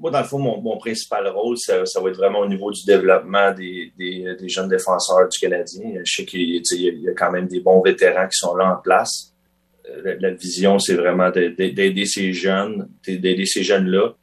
Moi, dans le fond, mon, principal rôle, ça, va être vraiment au niveau du développement des, jeunes défenseurs du Canadien. Je sais qu'il y, a quand même des bons vétérans qui sont là en place. Euh, la, vision, c'est vraiment d'aider ces jeunes, d'aider ces jeunes-là.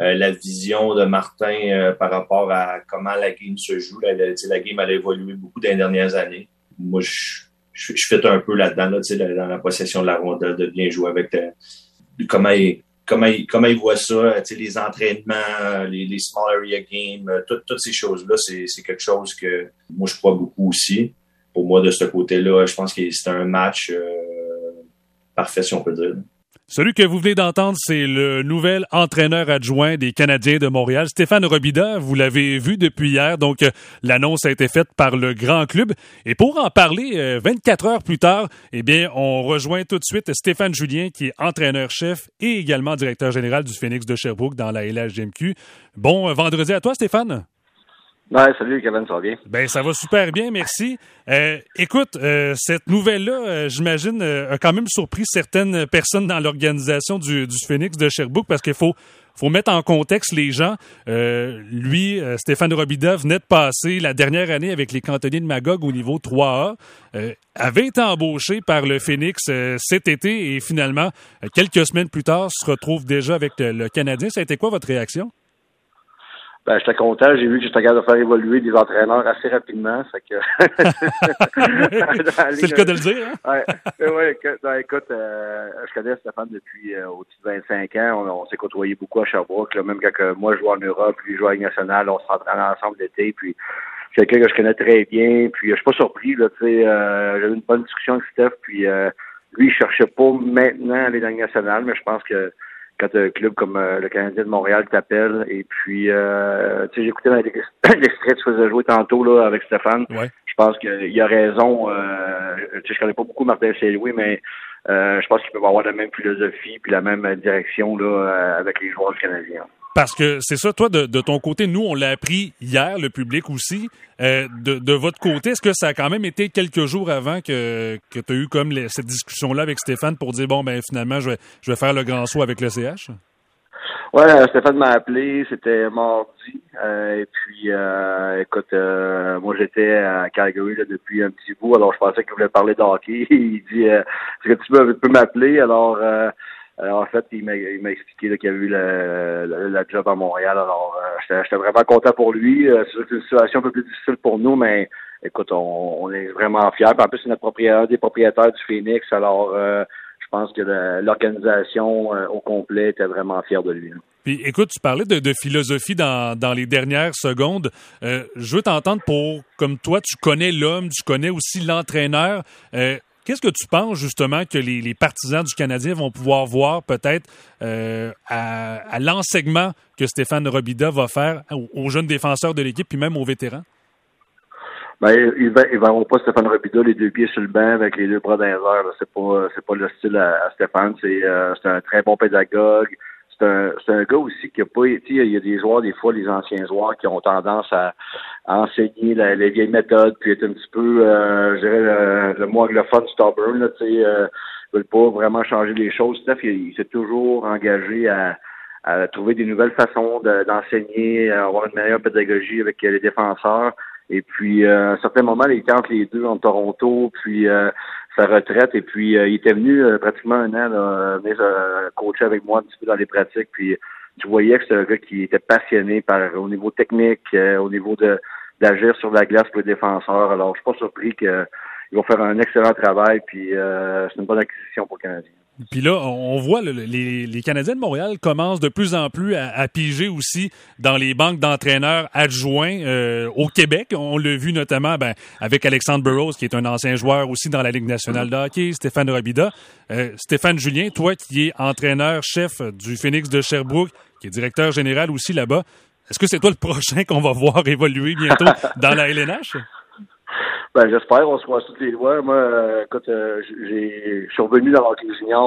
Euh, la vision de Martin euh, par rapport à comment la game se joue. La, la game a évolué beaucoup dans les dernières années. Moi, je, je, fais un peu là-dedans, là, dans la possession de la rondelle, de bien jouer avec comment il, comment il, comment il voit ça, les entraînements, les, les small area games, euh, toutes ces choses-là, c'est quelque chose que moi, je crois beaucoup aussi. Pour moi, de ce côté-là, je pense que c'est un match euh, parfait, si on peut dire. Celui que vous venez d'entendre, c'est le nouvel entraîneur adjoint des Canadiens de Montréal, Stéphane Robida. Vous l'avez vu depuis hier, donc euh, l'annonce a été faite par le grand club. Et pour en parler 24 euh, heures plus tard, eh bien, on rejoint tout de suite Stéphane Julien, qui est entraîneur-chef et également directeur général du Phoenix de Sherbrooke dans la LHGMQ. Bon euh, vendredi à toi, Stéphane. Ouais, salut Kevin, ça va bien? Ben, ça va super bien, merci. Euh, écoute, euh, cette nouvelle-là, euh, j'imagine, a quand même surpris certaines personnes dans l'organisation du, du Phoenix de Sherbrooke parce qu'il faut, faut mettre en contexte les gens. lui, Stéphane Robida, venait de passer la dernière année avec les cantonniers de Magog au niveau 3A, avait été embauché par le Phoenix cet été et finalement, quelques semaines plus tard, se retrouve déjà avec le, le Canadien. Ça a été quoi votre réaction? Ben, j'étais content. J'ai vu que j'étais capable de faire évoluer des entraîneurs assez rapidement. Fait que... C'est le cas de le dire. Hein? ouais, ouais, ben, écoute, euh, je connais Stéphane depuis euh, au-dessus de 25 ans. On, s'est côtoyé beaucoup à Sherbrooke. Là, même quand moi je jouais en Europe, lui jouait à nationale, on s'entraînait ensemble l'été. Puis c'est quelqu'un que je connais très bien. Puis je suis pas surpris. Là, euh, J'avais une bonne discussion avec Steph. Puis lui, il cherchait pas maintenant à aller dans nationale, mais je pense que quand un club comme euh, le Canadien de Montréal t'appelle. Et puis, euh, tu sais, j'écoutais l'extrait que tu faisais jouer tantôt là, avec Stéphane. Je pense qu'il a raison. Euh, tu sais, je connais pas beaucoup Martin Saint-Louis, mais euh, je pense qu'il peut avoir la même philosophie puis la même direction là, avec les joueurs canadiens. Parce que c'est ça, toi, de, ton côté, nous, on l'a appris hier, le public aussi. Euh, de, votre côté, est-ce que ça a quand même été quelques jours avant que, que tu as eu comme cette discussion-là avec Stéphane pour dire, bon, ben finalement, je vais, je vais faire le grand saut avec le CH? Ouais, euh, Stéphane m'a appelé, c'était mardi. Euh, et puis, écoute, moi j'étais à Calgary depuis un petit bout, alors je pensais qu'il voulait parler d'hockey. Il dit, est-ce que tu peux, peux m'appeler? Alors, alors, en fait, il m'a, expliqué qu'il y a eu le, job à Montréal. Alors, euh, j'étais, vraiment content pour lui. Euh, c'est une situation un peu plus difficile pour nous, mais écoute, on, est vraiment fiers. En plus, c'est notre propriétaire, des propriétaires du Phoenix. Alors, euh, je pense que l'organisation au complet était vraiment fière de lui. Puis écoute, tu parlais de, philosophie dans, dans, les dernières secondes. je veux t'entendre pour, comme toi, tu connais l'homme, tu connais aussi l'entraîneur. Qu'est-ce que tu penses justement que les, partisans du Canadien vont pouvoir voir peut-être euh, à, l'enseignement que Stéphane Robida va faire aux, jeunes défenseurs de l'équipe puis même aux vétérans? Ben, ils ne verront pas Stéphane Robida les deux pieds sur le banc avec les deux bras dans les airs. C'est pas c'est pas le style à, Stéphane. Euh, c'est un très bon pédagogue c'est un, un gars aussi qui a pas été. Il y a des joueurs, des fois, les anciens joueurs qui ont tendance à, enseigner les vieilles méthodes, puis être un petit peu, euh, je dirais, le, le mot anglophone stubborn, là, tu sais, euh, veulent pas vraiment changer les choses. Steph, il, s'est toujours engagé à, à, trouver des nouvelles façons d'enseigner, à avoir une meilleure pédagogie avec les défenseurs. Et puis, euh, à un certain moment, il était entre les deux, en Toronto, puis euh, sa retraite. Et puis, euh, il était venu pratiquement un an là, venir coacher avec moi un petit peu dans les pratiques. Puis, tu voyais que c'était un gars qui était passionné par au niveau technique, au niveau de d'agir sur la glace pour les défenseurs. Alors, je suis pas surpris qu'ils vont faire un excellent travail. Puis, c'est une bonne acquisition pour le Canadien. Puis là, on voit les, Canadiens de Montréal commencent de plus en plus à, piger aussi dans les banques d'entraîneurs adjoints euh, au Québec. On l'a vu notamment ben, avec Alexandre Burroughs, qui est un ancien joueur aussi dans la Ligue nationale de hockey, Stéphane Robida. Euh, Stéphane Julien, toi qui es entraîneur-chef du Phoenix de Sherbrooke, qui est directeur général aussi là-bas, est-ce que c'est toi le prochain qu'on va voir évoluer bientôt dans la LNH? Ben, j'espère, on se croise les doigts. Moi, euh, écoute, euh, j'ai, je revenu dans l'hockey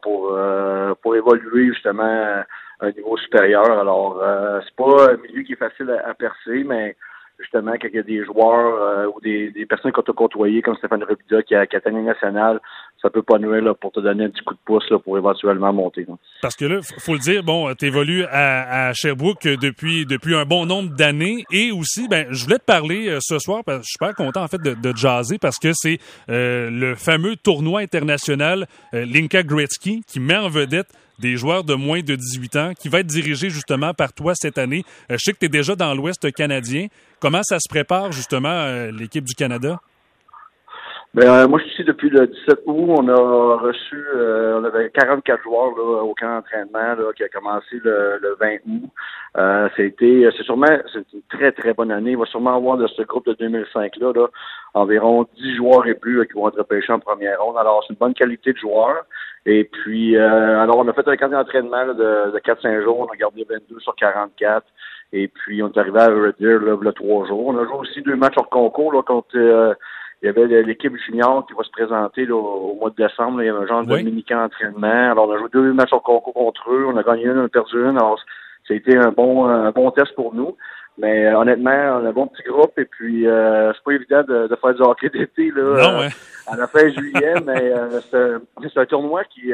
pour, euh, pour évoluer justement à un niveau supérieur. Alors, c'est pas un milieu qui est facile à, percer, mais justement, quand il y a des joueurs euh, ou des, des personnes qu'on t'a côtoyé, comme Stéphane Rubida qui a, qui a nationale, ça peut pas nuire là, pour te donner un petit coup de pouce là, pour éventuellement monter. Parce que là, faut le dire, bon, tu évolues à, à, Sherbrooke depuis depuis un bon nombre d'années et aussi, ben, je voulais te parler euh, ce soir, parce que je suis super content en fait de, de jaser parce que c'est euh, le fameux tournoi international Linka Gretzky qui met en vedette des joueurs de moins de 18 ans, qui va être dirigé justement par toi cette année. Euh, je sais que tu es déjà dans l'Ouest canadien. Comment ça se prépare justement euh, l'équipe du Canada? Ben, euh, moi, je suis ici depuis le 17 août. On a reçu, on avait 44 joueurs là, au camp d'entraînement qui a commencé le, 20 août. Euh, c'était, c'est sûrement, c'est une très très bonne année. Il va sûrement avoir de ce groupe de 2005 là, là environ 10 joueurs et plus qui vont être repêchés en première ronde. Alors, c'est une bonne qualité de joueurs. Et puis, euh, alors, on a fait un camp d'entraînement de, de 4-5 jours. On a gardé 22 sur 44. Et puis, on est arrivé à Red Deer, là, le 3 jours. On a joué aussi deux matchs hors concours, là, contre, euh, il y avait l'équipe junior qui va se présenter là, au mois de décembre. il y avait un genre de mini-camp d'entraînement. Alors, on a joué deux matchs hors concours contre eux. On a gagné une, on a perdu une. Alors, ça a été un bon, un bon test pour nous. Mais euh, honnêtement, on a un bon petit groupe et puis euh, c'est pas évident de, de, faire du hockey d'été là, non, ouais. à la fin juillet, mais euh, c'est un tournoi qui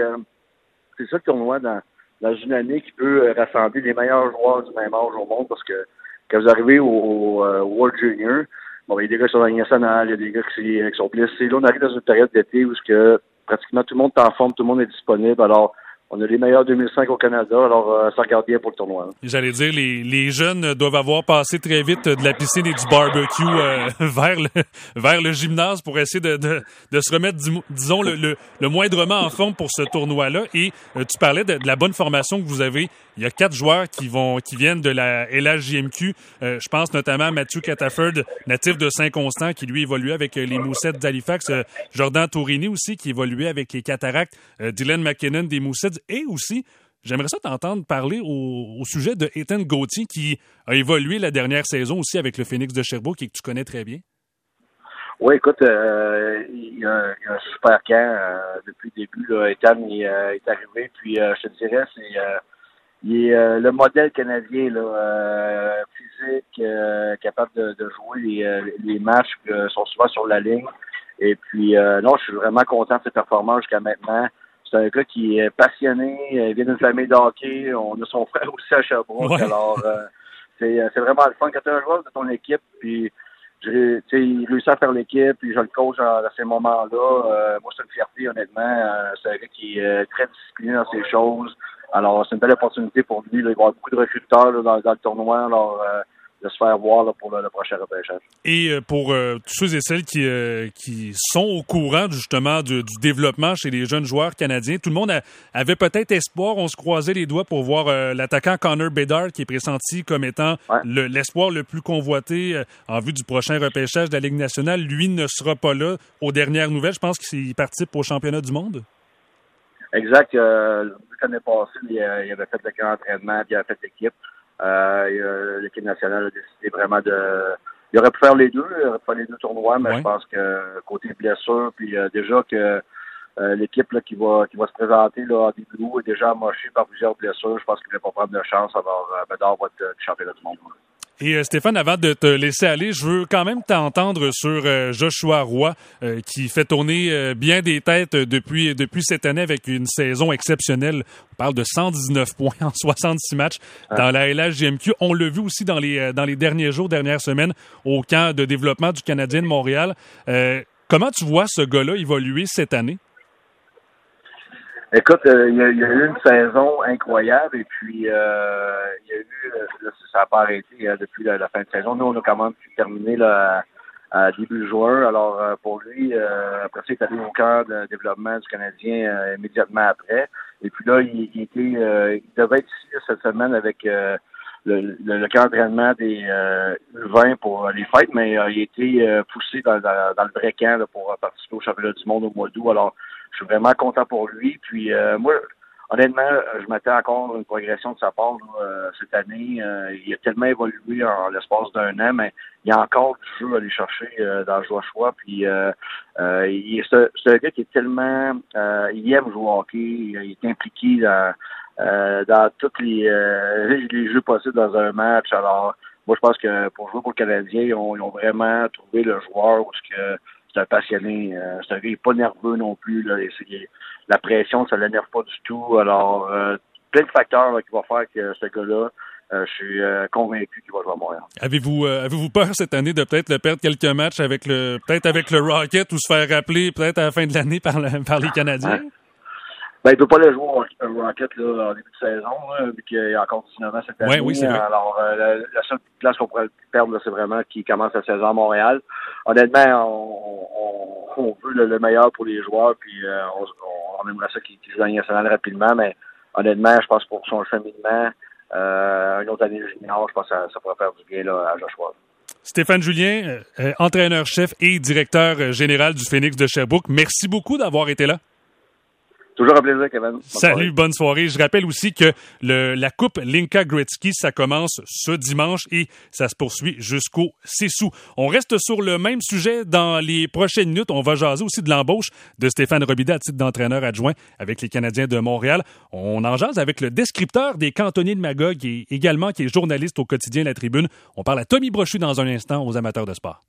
c'est ça le tournoi dans, dans une année qui peut rassembler les meilleurs joueurs du même âge au monde parce que quand vous arrivez au, au World Junior, bon, il y a des gars qui sont dans la nationale, il y a des gars qui, qui sont blessés. Là, on arrive dans une période d'été où ce que pratiquement tout le monde est en forme, tout le monde est disponible. Alors, on a les meilleurs 2005 au Canada, alors euh, ça regarde bien pour le tournoi. J'allais dire, les, les jeunes doivement avoir passé très vite de la piscine et du barbecue euh, vers, le, vers le gymnase pour essayer de, de, se remettre, disons, le, le, le, moindrement en forme pour ce tournoi-là. Et euh, tu parlais de, de, la bonne formation que vous avez. Il y a quatre joueurs qui vont qui viennent de la LHJMQ. Euh, je pense notamment à Matthew Cataford, natif de Saint-Constant, qui lui évoluait avec les Moussettes d'Halifax. Jordan Tourini aussi, qui évoluait avec les Cataractes. Dylan McKinnon des Moussettes et aussi, j'aimerais ça t'entendre parler au, sujet de Ethan Gauthier qui a évolué la dernière saison aussi avec le Phoenix de Sherbrooke et que tu connais très bien. Oui, écoute, euh, il, y a, un super camp euh, depuis le début. Là. Ethan euh, est arrivé, puis je te dirais, c'est il est le modèle canadien, physique, capable de, jouer les, les matchs qui sont souvent sur la ligne. Et puis, non, je suis vraiment content de ses performances jusqu'à maintenant. C'est un gars qui est passionné, il vient d'une famille de hockey, on a son frère aussi à Sherbrooke, alors euh, c'est, c'est vraiment le fun quand tu un joueur de ton équipe, puis il réussit à faire l'équipe, puis je le coach à, ces moments-là. Euh, moi, c'est une fierté, honnêtement. Euh, c'est un gars qui est très discipliné dans ces choses. Alors, c'est une belle opportunité pour lui. Là. Il va y avoir beaucoup de recruteurs dans, dans, le tournoi. Alors, de se faire voir pour le, prochain repêchage. Et euh, pour euh, tous ceux et celles qui, euh, qui sont au courant justement du, développement chez les jeunes joueurs canadiens, tout le monde avait peut-être espoir. On se croisait les doigts pour voir l'attaquant Connor Bedard qui est pressenti comme étant l'espoir le, plus convoité en vue du prochain repêchage de la Ligue nationale. Lui ne sera pas là aux dernières nouvelles. Je pense qu'il participe au championnat du monde. Exact. L'année passée, il, avait fait le grand entraînement, puis il avait fait l'équipe. Euh, L'équipe nationale a décidé vraiment de. Il aurait pu faire les deux, il aurait pu faire les deux tournois, mais je pense que côté blessure, puis euh, déjà que euh, l'équipe qui va qui va se présenter là, en début août est déjà amochée par plusieurs blessures. Je pense qu'il ne va pas prendre de chance alors euh, Bedard va être du championnat du monde. Et euh, Stéphane, avant de te laisser aller, je veux quand même t'entendre sur euh, Joshua Roy, euh, qui fait tourner bien des têtes depuis, depuis cette année avec une saison exceptionnelle. On parle de 119 points en 66 matchs dans la LHJMQ. On l'a vu aussi dans les, dans les derniers jours, dernières semaines, au camp de développement du Canadien de Montréal. comment tu vois ce gars-là évoluer cette année? Écoute, euh, il, y a, il, y a, eu une saison incroyable et puis euh, il y a eu, ça n'a pas arrêté depuis la, fin de saison. Nous, on a quand même terminé là, à, début juin. Alors pour lui, après ça, il est allé au cœur de développement du Canadien immédiatement après. Et puis là, il, était, devait être ici cette semaine avec le, le, le camp d'entraînement des euh, 20 pour les fêtes, mais il a été poussé dans, le vrai camp pour participer au championnat du monde au mois d'août. Alors, je suis vraiment content pour lui. Puis euh, moi, honnêtement, je m'attends encore une progression de sa part euh, cette année. Euh, il a tellement évolué en l'espace d'un an, mais il y a encore du jeu à aller chercher dans choix. Puis il c'est un gars qui est tellement il aime jouer au hockey, il est impliqué dans dans tous les, les jeux possibles dans un match. Alors moi, je pense que pour jouer pour le Canadien, ils ont, vraiment trouvé le joueur où c'est un passionné. Euh, c'est un gars pas nerveux non plus. Là, la pression, ça l'énerve pas du tout. Alors, euh, plein de facteurs qui vont faire que ce gars-là, euh, je suis convaincu qu'il va jouer à Montréal. Avez-vous avez-vous peur cette année de peut-être le perdre quelques matchs avec le peut-être avec le Rocket ou se faire rappeler peut-être à la fin de l'année par, par les Canadiens? Ben, il peut pas le jouer au Rocket là, en début de saison, là, vu qu'il y a encore 19 ans cette année. oui, c'est vrai. Alors, euh, la, seule place qu'on pourrait perdre, c'est vraiment qu'il commence la saison à Montréal. Honnêtement, on, on, veut le, meilleur pour les joueurs, puis euh, on, aimerait ça qu'ils qu gagnent national rapidement, mais honnêtement, je pense pour son cheminement, euh, une autre année junior, je pense que ça, ça pourrait faire du bien là, à Joshua. Stéphane Julien, entraîneur-chef et directeur général du Phoenix de Sherbrooke, merci beaucoup d'avoir été là. Toujours un plaisir, Kevin. Salut, bonne soirée. Je rappelle aussi que le, la Coupe Linka Gretzky, ça commence ce dimanche et ça se poursuit jusqu'au 6 août. On reste sur le même sujet dans les prochaines minutes. On va jaser aussi de l'embauche de Stéphane Robida à titre d'entraîneur adjoint avec les Canadiens de Montréal. On en jase avec le descripteur des cantonniers de Magog et également qui est journaliste au quotidien La Tribune. On parle à Tommy Brochu dans un instant aux amateurs de sport.